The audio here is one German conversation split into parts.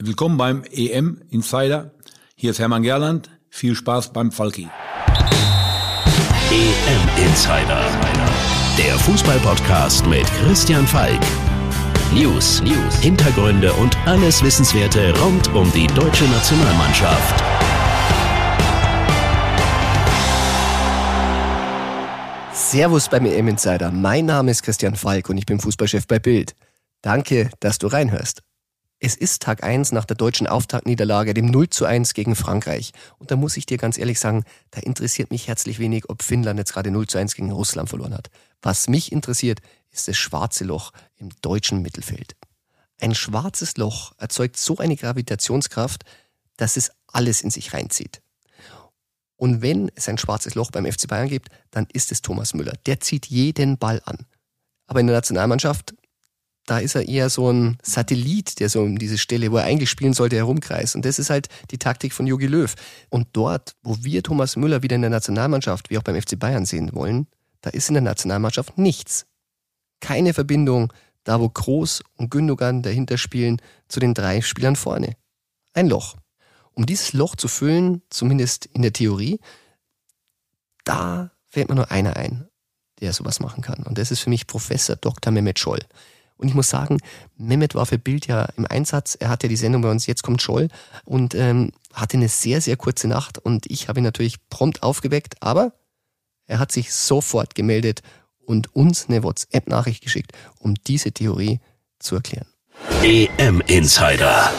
Willkommen beim EM Insider. Hier ist Hermann Gerland. Viel Spaß beim Falki. EM Insider. Der Fußballpodcast mit Christian Falk. News, News, Hintergründe und alles Wissenswerte rund um die deutsche Nationalmannschaft. Servus beim EM Insider. Mein Name ist Christian Falk und ich bin Fußballchef bei Bild. Danke, dass du reinhörst. Es ist Tag 1 nach der deutschen Auftaktniederlage, dem 0 zu 1 gegen Frankreich. Und da muss ich dir ganz ehrlich sagen, da interessiert mich herzlich wenig, ob Finnland jetzt gerade 0 zu 1 gegen Russland verloren hat. Was mich interessiert, ist das schwarze Loch im deutschen Mittelfeld. Ein schwarzes Loch erzeugt so eine Gravitationskraft, dass es alles in sich reinzieht. Und wenn es ein schwarzes Loch beim FC Bayern gibt, dann ist es Thomas Müller. Der zieht jeden Ball an. Aber in der Nationalmannschaft da ist er eher so ein Satellit, der so um diese Stelle, wo er eigentlich spielen sollte, herumkreist. Und das ist halt die Taktik von Jogi Löw. Und dort, wo wir Thomas Müller wieder in der Nationalmannschaft, wie auch beim FC Bayern sehen wollen, da ist in der Nationalmannschaft nichts. Keine Verbindung, da wo Groß und Gündogan dahinter spielen, zu den drei Spielern vorne. Ein Loch. Um dieses Loch zu füllen, zumindest in der Theorie, da fällt mir nur einer ein, der sowas machen kann. Und das ist für mich Professor Dr. Mehmet Scholl. Und ich muss sagen, Mehmet war für Bild ja im Einsatz. Er hatte die Sendung bei uns Jetzt kommt Scholl und ähm, hatte eine sehr, sehr kurze Nacht. Und ich habe ihn natürlich prompt aufgeweckt, aber er hat sich sofort gemeldet und uns eine WhatsApp-Nachricht geschickt, um diese Theorie zu erklären. EM Insider.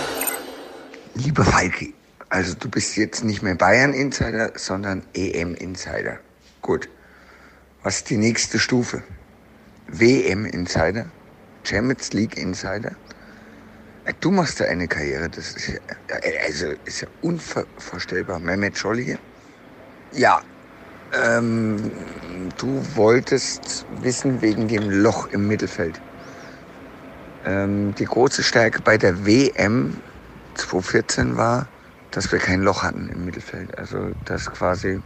Lieber Falki, also du bist jetzt nicht mehr Bayern Insider, sondern EM Insider. Gut. Was ist die nächste Stufe? WM Insider? Champions League Insider. Äh, du machst da eine Karriere, das ist ja, also ist ja unvorstellbar. Mehmet Scholli. Ja, ähm, du wolltest wissen wegen dem Loch im Mittelfeld. Ähm, die große Stärke bei der WM 2014 war, dass wir kein Loch hatten im Mittelfeld. Also, dass quasi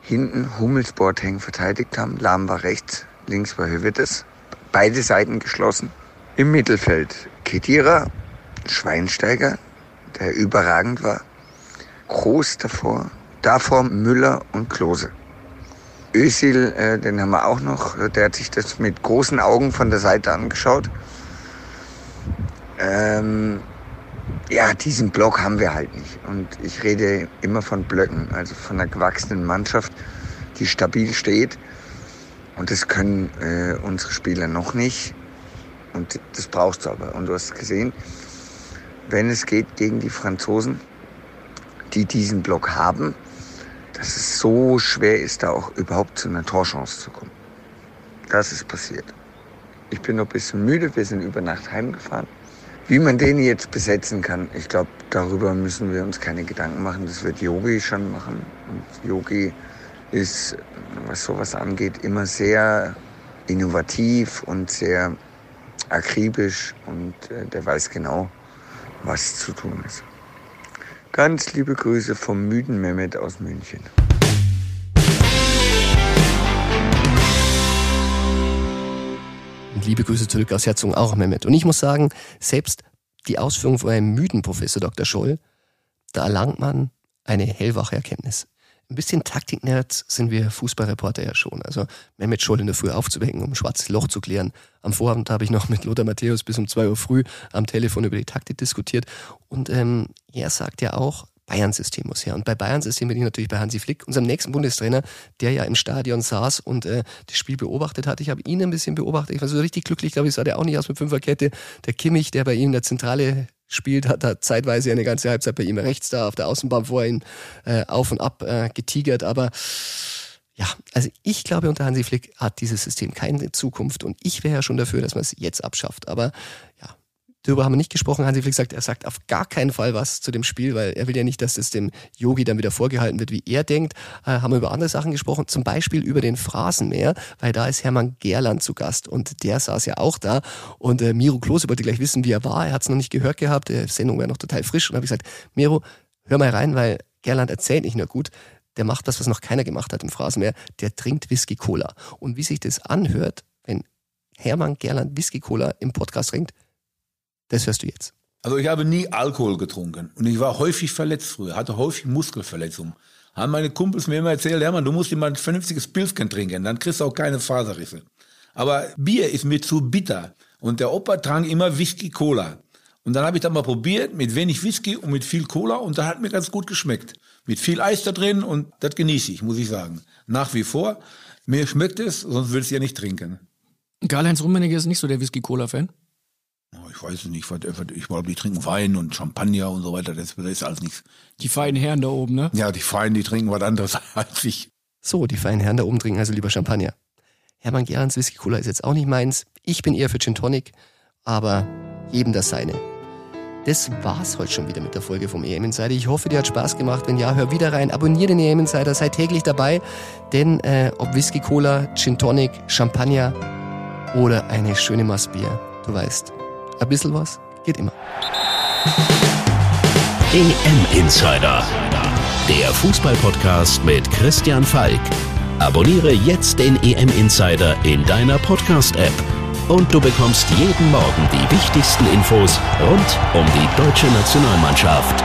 hinten Hummels Boateng verteidigt haben. Lahm war rechts, links war Hövedes. Beide Seiten geschlossen. Im Mittelfeld Kedira, Schweinsteiger, der überragend war. Groß davor, davor Müller und Klose. Özil, äh, den haben wir auch noch, der hat sich das mit großen Augen von der Seite angeschaut. Ähm, ja, diesen Block haben wir halt nicht. Und ich rede immer von Blöcken, also von einer gewachsenen Mannschaft, die stabil steht. Und das können äh, unsere Spieler noch nicht. Und das brauchst du aber. Und du hast gesehen, wenn es geht gegen die Franzosen, die diesen Block haben, dass es so schwer ist, da auch überhaupt zu einer Torchance zu kommen. Das ist passiert. Ich bin noch ein bisschen müde, wir sind über Nacht heimgefahren. Wie man den jetzt besetzen kann, ich glaube, darüber müssen wir uns keine Gedanken machen. Das wird Yogi schon machen. Und Yogi ist, was sowas angeht, immer sehr innovativ und sehr akribisch und äh, der weiß genau, was zu tun ist. Ganz liebe Grüße vom müden Mehmet aus München. Liebe Grüße zurück aus Herzog auch, Mehmet. Und ich muss sagen, selbst die Ausführung von einem müden Professor Dr. Scholl, da erlangt man eine hellwache Erkenntnis ein bisschen Taktiknerds sind wir Fußballreporter ja schon. Also Mehmet Scholl in der Früh aufzuwecken, um ein schwarzes Loch zu klären. Am Vorabend habe ich noch mit Lothar Matthäus bis um zwei Uhr früh am Telefon über die Taktik diskutiert. Und ähm, er sagt ja auch, Bayern-System muss her. Und bei Bayern-System bin ich natürlich bei Hansi Flick, unserem nächsten Bundestrainer, der ja im Stadion saß und äh, das Spiel beobachtet hat. Ich habe ihn ein bisschen beobachtet. Ich war so richtig glücklich, glaube ich, sah der auch nicht aus mit Fünferkette. Der Kimmich, der bei ihm in der Zentrale spielt, hat er zeitweise eine ganze Halbzeit bei ihm rechts da auf der Außenbahn vor ihn äh, auf und ab äh, getigert. Aber ja, also ich glaube, unter Hansi Flick hat dieses System keine Zukunft und ich wäre ja schon dafür, dass man es jetzt abschafft. Aber ja, Darüber haben wir nicht gesprochen. Hansi Flick sagt, er sagt auf gar keinen Fall was zu dem Spiel, weil er will ja nicht, dass es dem Yogi dann wieder vorgehalten wird, wie er denkt. Äh, haben wir über andere Sachen gesprochen, zum Beispiel über den Phrasenmäher, weil da ist Hermann Gerland zu Gast und der saß ja auch da. Und äh, Miro Klose wollte gleich wissen, wie er war. Er hat es noch nicht gehört gehabt. Die Sendung war noch total frisch. Und habe ich gesagt, Miro, hör mal rein, weil Gerland erzählt nicht nur gut, der macht das, was noch keiner gemacht hat im Phrasenmäher. Der trinkt Whisky Cola. Und wie sich das anhört, wenn Hermann Gerland Whisky Cola im Podcast trinkt, das hörst du jetzt. Also ich habe nie Alkohol getrunken und ich war häufig verletzt früher, hatte häufig Muskelverletzungen. Haben meine Kumpels mir immer erzählt, Hermann, du musst immer ein vernünftiges Pilzken trinken, dann kriegst du auch keine Faserrisse. Aber Bier ist mir zu bitter und der Opa trank immer Whisky Cola. Und dann habe ich das mal probiert mit wenig Whisky und mit viel Cola und da hat mir ganz gut geschmeckt. Mit viel Eis da drin und das genieße ich, muss ich sagen. Nach wie vor. Mir schmeckt es, sonst würde ich es ja nicht trinken. Karl-Heinz Rummenigge ist nicht so der Whisky-Cola-Fan? Ich weiß es nicht, ich glaube, die trinken Wein und Champagner und so weiter, das, ist alles nichts. Die feinen Herren da oben, ne? Ja, die Feinen, die trinken was anderes als ich. So, die feinen Herren da oben trinken also lieber Champagner. Hermann Gerans Whisky Cola ist jetzt auch nicht meins. Ich bin eher für Gin Tonic, aber jedem das seine. Das war's heute schon wieder mit der Folge vom EM Insider. Ich hoffe, dir hat Spaß gemacht. Wenn ja, hör wieder rein, abonniere den EM Insider, sei täglich dabei. Denn äh, ob Whisky Cola, Gin Tonic, Champagner oder eine schöne Massbier, du weißt, ein bisschen was geht immer. EM Insider, der Fußballpodcast mit Christian Falk. Abonniere jetzt den EM Insider in deiner Podcast-App und du bekommst jeden Morgen die wichtigsten Infos rund um die deutsche Nationalmannschaft.